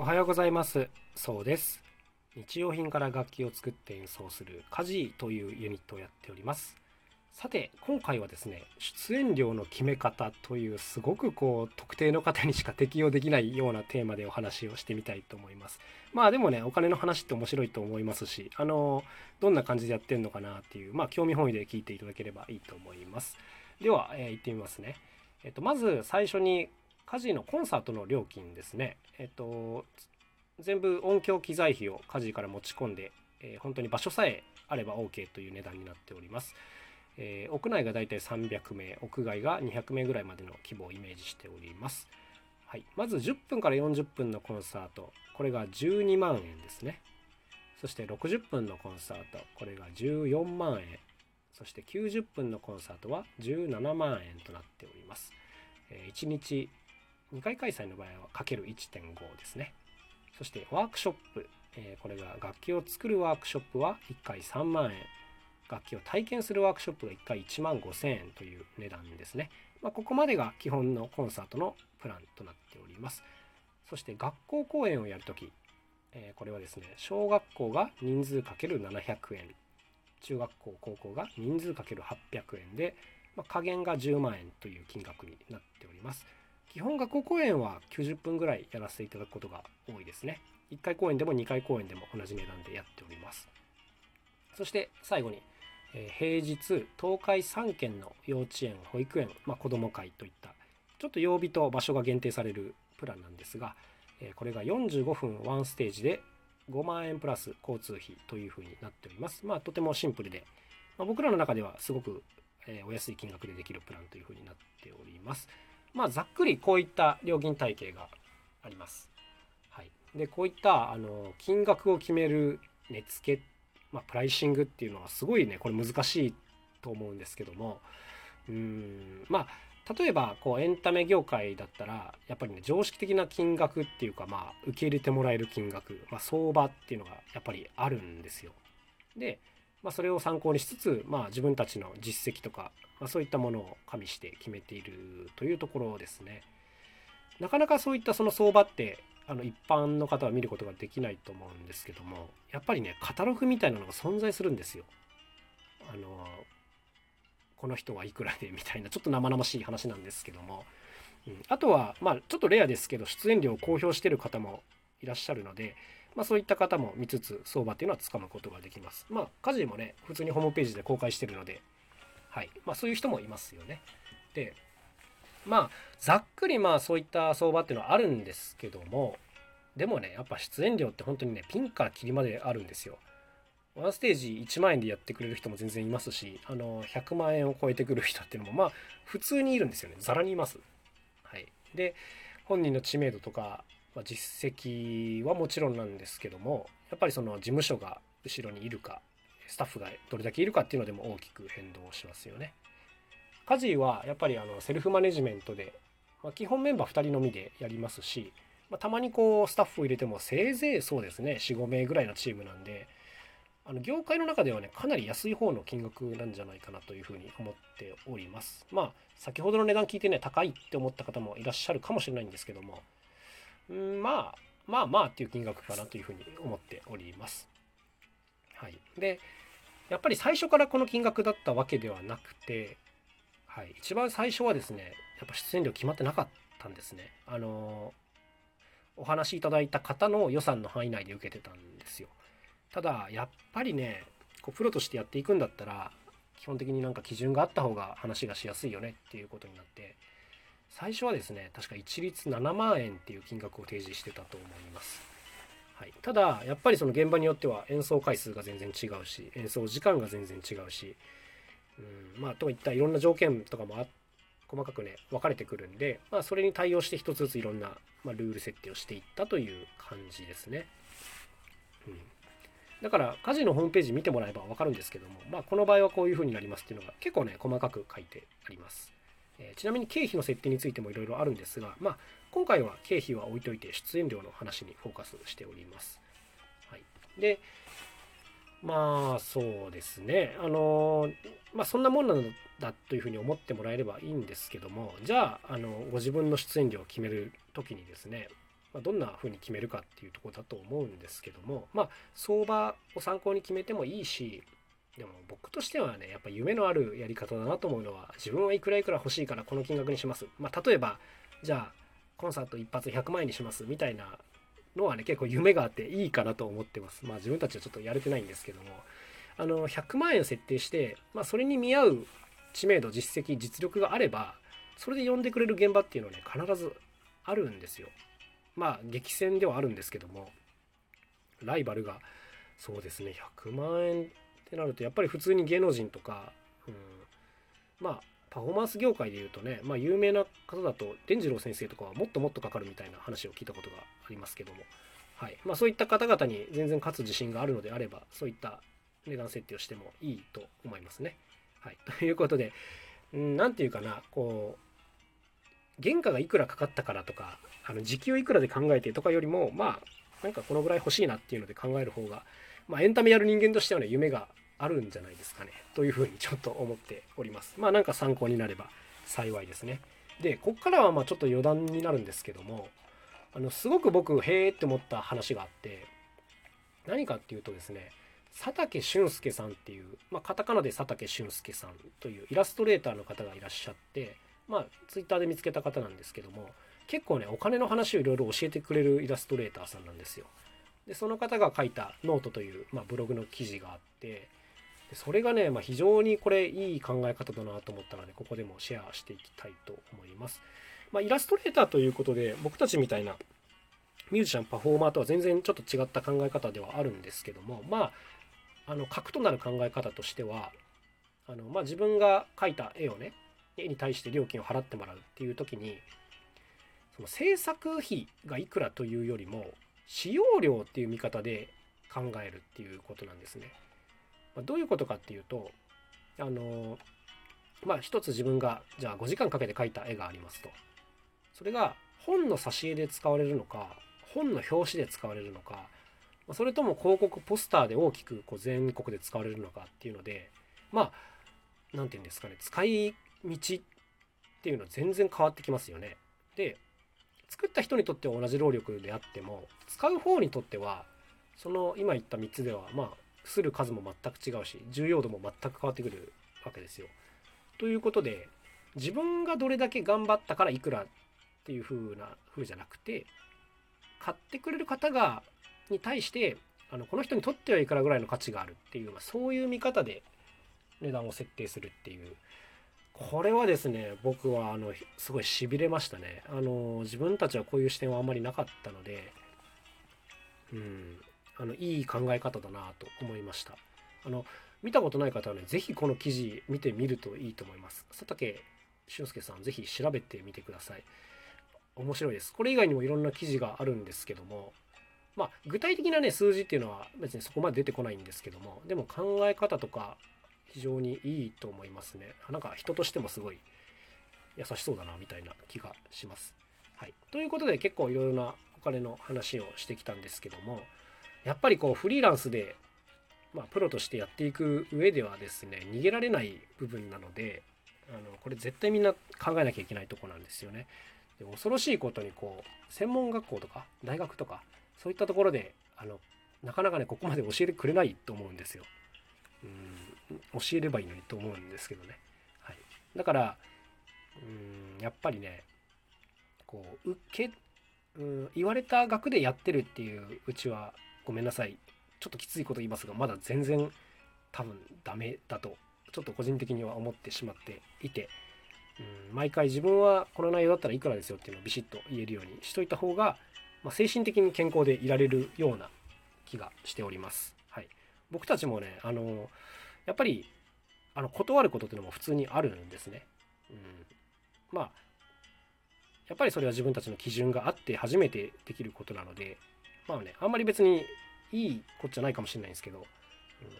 おはようございます。そうです。日用品から楽器を作って演奏するカジーというユニットをやっております。さて今回はですね出演料の決め方というすごくこう特定の方にしか適用できないようなテーマでお話をしてみたいと思います。まあでもねお金の話って面白いと思いますしあのどんな感じでやってんのかなっていうまあ興味本位で聞いていただければいいと思います。では、えー、行ってみますね。えっとまず最初にカジのコンサートの料金ですね。えっと全部音響機材費をカジから持ち込んで、えー、本当に場所さえあれば OK という値段になっております。えー、屋内がだいたい300名屋外が200名ぐらいまでの規模をイメージしております、はい、まず10分から40分のコンサートこれが12万円ですね。そして60分のコンサートこれが14万円。そして90分のコンサートは17万円となっております、1日2回開催の場合はかける1.5ですねそしてワークショップ、えー、これが楽器を作るワークショップは1回3万円楽器を体験するワークショップが1回1万5000円という値段ですね。まあ、ここまでが基本のコンサートのプランとなっております。そして学校公演をやるとき、えー、これはですね、小学校が人数 ×700 円、中学校、高校が人数 ×800 円で、まあ、加減が10万円という金額になっております。基本学校公演は90分ぐらいやらせていただくことが多いですね。1回公演でも2回公演でも同じ値段でやっております。そして最後に、え平日東海3県の幼稚園保育園、まあ、子ども会といったちょっと曜日と場所が限定されるプランなんですが、えこれが45分ワンステージで5万円プラス交通費というふうになっております。まあとてもシンプルで、まあ、僕らの中ではすごく、えお安い金額でできるプランというふうになっております。まあざっくりこういった料金体系があります。はい、でこういったあの金額を決める値付けまあ、プライシングっていうのはすごいねこれ難しいと思うんですけどもうんまあ例えばこうエンタメ業界だったらやっぱりね常識的な金額っていうかまあ受け入れてもらえる金額、まあ、相場っていうのがやっぱりあるんですよ。で、まあ、それを参考にしつつ、まあ、自分たちの実績とか、まあ、そういったものを加味して決めているというところですね。なかなかそういったその相場ってあの一般の方は見ることができないと思うんですけどもやっぱりねカタログみたいなのが存在するんですよ。あのこの人はいくらでみたいなちょっと生々しい話なんですけども、うん、あとはまあちょっとレアですけど出演料を公表してる方もいらっしゃるので、まあ、そういった方も見つつ相場っていうのはつかむことができます。まあ家事もね普通にホームページで公開してるので、はいまあ、そういう人もいますよね。でまあざっくりまあそういった相場っていうのはあるんですけどもでもねやっぱ出演料って本当にねピンからキリまであるんですよ。ワンステージ1万円でやってくれる人も全然いますしあの100万円を超えてくる人っていうのもまあ普通にいるんですよねざらにいます。はい、で本人の知名度とか、まあ、実績はもちろんなんですけどもやっぱりその事務所が後ろにいるかスタッフがどれだけいるかっていうのでも大きく変動しますよね。家事はやっぱりあのセルフマネジメントで、まあ、基本メンバー2人のみでやりますし、まあ、たまにこうスタッフを入れてもせいぜいそうですね45名ぐらいのチームなんであの業界の中ではねかなり安い方の金額なんじゃないかなというふうに思っておりますまあ先ほどの値段聞いてね高いって思った方もいらっしゃるかもしれないんですけどもまあまあまあっていう金額かなというふうに思っております。はい。でやっぱり最初からこの金額だったわけではなくてはい、一番最初はですねやっぱ出演料決まってなかったんですね。あのお話しいただいた方の予算の範囲内で受けてたんですよ。ただやっぱりねこうプロとしてやっていくんだったら基本的になんか基準があった方が話がしやすいよねっていうことになって最初はですね確か一律7万円っていう金額を提示してたと思います、はい、ただやっぱりその現場によっては演奏回数が全然違うし演奏時間が全然違うしうん、まあといったいろんな条件とかもあ細かくね分かれてくるんで、まあ、それに対応して一つずついろんな、まあ、ルール設定をしていったという感じですね。うん、だから家事のホームページ見てもらえば分かるんですけども、まあ、この場合はこういうふうになりますっていうのが結構ね細かく書いてあります。え、ちなみに経費の設定についてもいろいろあるんですが、まあ、今回は経費は置いといて出演料の話にフォーカスしております。はい、で、まあそうですねあのまあそんなもんなんだというふうに思ってもらえればいいんですけどもじゃああのご自分の出演料を決める時にですねま、どんな風に決めるかっていうとこだと思うんですけどもまあ相場を参考に決めてもいいしでも僕としてはねやっぱ夢のあるやり方だなと思うのは自分はいくらいくら欲しいからこの金額にします。まあ、例えばじゃあコンサート一発100万円にしますみたいなのはね結構夢があっていいかなと思ってます。まあ自分たちはちょっとやれてないんですけどもあの100万円を設定して、まあ、それに見合う知名度実績実力があればそれで呼んでくれる現場っていうのはね必ずあるんですよ。まあ激戦ではあるんですけどもライバルがそうですね100万円ってなるとやっぱり普通に芸能人とか、うん、まあパフォーマンス業界でいうとね、まあ、有名な方だと伝次郎先生とかはもっともっとかかるみたいな話を聞いたことがありますけども、はい。まあ、そういった方々に全然勝つ自信があるのであればそういった値段設定をしてもいいと思いますね。はい、ということで何て言うかなこう原価がいくらかかったからとかあの時給いくらで考えてとかよりもまあなんかこのぐらい欲しいなっていうので考える方が、まあ、エンタメやる人間としてはね夢があるんじゃないですかねというふうにちょっと思っております。まあなんか参考になれば幸いですね。でこっからはまあちょっと余談になるんですけどもあのすごく僕へえって思った話があって何かっていうとですね佐竹俊介さんっていう、まあ、カタカナで佐竹俊介さんというイラストレーターの方がいらっしゃってまあツイッターで見つけた方なんですけども結構ねお金の話をいろいろ教えてくれるイラストレーターさんなんですよ。でその方が書いたノートという、まあ、ブログの記事があってでそれがね、まあ、非常にこれいい考え方だなと思ったのでここでもシェアしていきたいと思います。まあ、イラストレーターということで僕たちみたいなミュージシャンパフォーマーとは全然ちょっと違った考え方ではあるんですけどもまああの核となる考え方としてはあの、まあ、自分が描いた絵をね絵に対して料金を払ってもらうっていう時にその制作費がいくらというよりも使用料っていう見方で考えるっていうことなんですね。ま、どういうことかっていうとあのまあ一つ自分がじゃあ5時間かけて描いた絵がありますとそれが本の挿絵で使われるのか本の表紙で使われるのかそれとも広告ポスターで大きくこう全国で使われるのかっていうのでまあ何て言うんですかね使い道っていうのは全然変わってきますよね。で作った人にとっては同じ労力であっても使う方にとってはその今言った3つではまあする数も全く違うし重要度も全く変わってくるわけですよ。ということで自分がどれだけ頑張ったからいくらっていう風な風じゃなくて買ってくれる方がに対してあのこの人にとってはいくらぐらいの価値があるっていう、まあ、そういう見方で値段を設定するっていうこれはですね僕はあのすごいしびれましたね。あの自分たちはこういう視点はあんまりなかったのでうんあのいい考え方だなと思いました。あの見たことない方はね是非この記事見てみるといいと思います。佐竹俊介さん是非調べてみてください。面白いです。これ以外にもいろんな記事があるんですけどもまあ具体的なね数字っていうのは別にそこまで出てこないんですけどもでも考え方とか非常にいいと思いますねなんか人としてもすごい優しそうだなみたいな気がしますはいということで結構いろいろなお金の話をしてきたんですけどもやっぱりこうフリーランスで、まあ、プロとしてやっていく上ではですね逃げられない部分なのであのこれ絶対みんな考えなきゃいけないとこなんですよね。で恐ろしいことにこう専門学校とか大学とかそういったところであのなかなかねここまで教えてくれないと思うんですよ。うん教えればいいのにと思うんですけどね。はい、だからうんやっぱりねこう受けうん言われた額でやってるっていううちはごめんなさいちょっときついこと言いますがまだ全然多分ダメだとちょっと個人的には思ってしまっていて、うん、毎回自分はこの内容だったらいくらですよっていうのをビシッと言えるようにしといた方が、まあ、精神的に健康でいられるような気がしております。はい、僕たちもねあのやっぱりあの断ることっていうのも普通にあるんですね。うん、まあやっぱりそれは自分たちの基準があって初めてできることなのでまあね、あんまり別にいいこっちゃないかもしれないんですけど、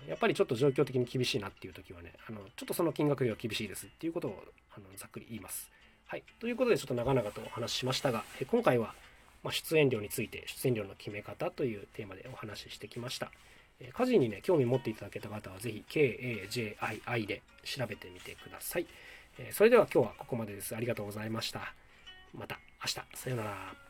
うん、やっぱりちょっと状況的に厳しいなっていう時はね、あのちょっとその金額では厳しいですっていうことをあのざっくり言います。はい。ということでちょっと長々とお話ししましたが、え今回は、ま出演料について出演料の決め方というテーマでお話ししてきました。家事にね、興味持っていただけた方はぜひ KAJII で調べてみてください。それでは今日はここまでです。ありがとうございました。また明日。さようなら。